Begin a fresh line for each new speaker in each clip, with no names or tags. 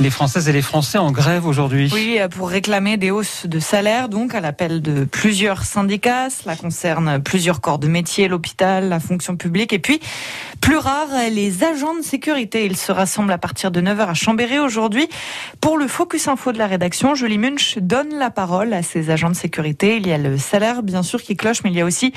Les Françaises et les Français en grève aujourd'hui.
Oui, pour réclamer des hausses de salaire, donc à l'appel de plusieurs syndicats. Cela concerne plusieurs corps de métier, l'hôpital, la fonction publique et puis, plus rare, les agents de sécurité. Ils se rassemblent à partir de 9h à Chambéry aujourd'hui. Pour le Focus Info de la rédaction, Julie Munch donne la parole à ces agents de sécurité. Il y a le salaire, bien sûr, qui cloche, mais il y a aussi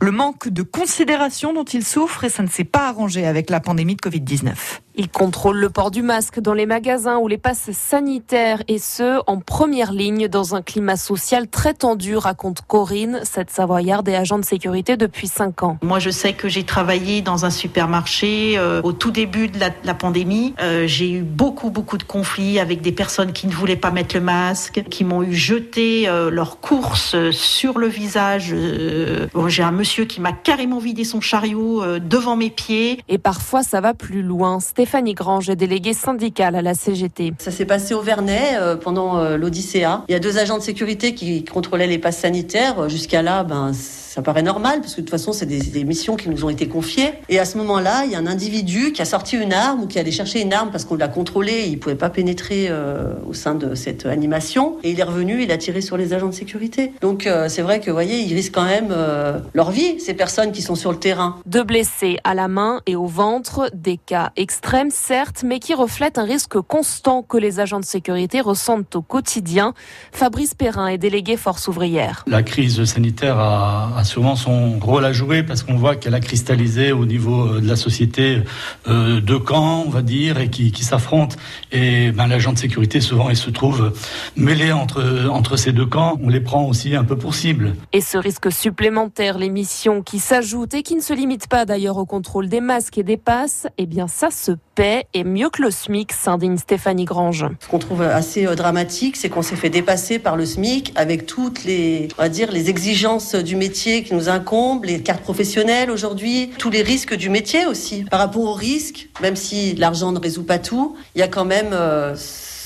le manque de considération dont ils souffrent et ça ne s'est pas arrangé avec la pandémie de Covid-19.
Ils contrôlent le port du masque dans les magasins ou les passes sanitaires et ce, en première ligne dans un climat social très tendu, raconte Corinne, cette savoyarde et agent de sécurité depuis 5 ans.
Moi, je sais que j'ai travaillé dans un supermarché euh, au tout début de la, la pandémie. Euh, j'ai eu beaucoup, beaucoup de conflits avec des personnes qui ne voulaient pas mettre le masque, qui m'ont eu jeté euh, leurs courses sur le visage. Euh, bon, j'ai un monsieur qui m'a carrément vidé son chariot euh, devant mes pieds.
Et parfois, ça va plus loin. Stéphanie Grange déléguée syndicale à la CGT.
Ça s'est passé au Vernet euh, pendant euh, l'Odyssée. Il y a deux agents de sécurité qui contrôlaient les passes sanitaires. Jusqu'à là, ben, ça paraît normal, parce que de toute façon, c'est des, des, missions qui nous ont été confiées. Et à ce moment-là, il y a un individu qui a sorti une arme ou qui allait chercher une arme parce qu'on l'a contrôlé, il pouvait pas pénétrer euh, au sein de cette animation. Et il est revenu, il a tiré sur les agents de sécurité. Donc euh, c'est vrai que, vous voyez, ils risquent quand même euh, leur vie, ces personnes qui sont sur le terrain.
Deux blessés à la main et au ventre, des cas extrêmes, certes, mais qui reflètent un risque constant que les agents de sécurité ressentent au quotidien. Fabrice Perrin est délégué force ouvrière.
La crise sanitaire a a sûrement son rôle à jouer parce qu'on voit qu'elle a cristallisé au niveau de la société euh, deux camps, on va dire, et qui, qui s'affrontent. Et ben, l'agent de sécurité, souvent, il se trouve mêlé entre, entre ces deux camps. On les prend aussi un peu pour cible.
Et ce risque supplémentaire, les missions qui s'ajoutent et qui ne se limitent pas d'ailleurs au contrôle des masques et des passes, eh bien ça se paie et mieux que le SMIC, s'indigne Stéphanie Grange.
Ce qu'on trouve assez euh, dramatique, c'est qu'on s'est fait dépasser par le SMIC avec toutes les, on va dire, les exigences du métier qui nous incombent, les cartes professionnelles aujourd'hui, tous les risques du métier aussi. Par rapport aux risques, même si l'argent ne résout pas tout, il y a quand même euh,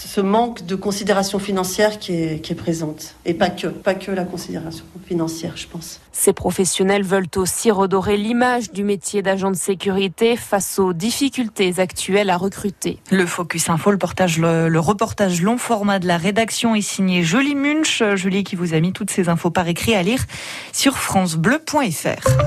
ce manque de considération financière qui est, qui est présente. Et pas que, pas que la considération financière, je pense.
Ces professionnels veulent aussi redorer l'image du métier d'agent de sécurité face aux difficultés actuelles à recruter.
Le Focus Info, le, portage, le, le reportage long format de la rédaction est signé Julie Munch. Julie qui vous a mis toutes ces infos par écrit à lire sur francebleu.fr.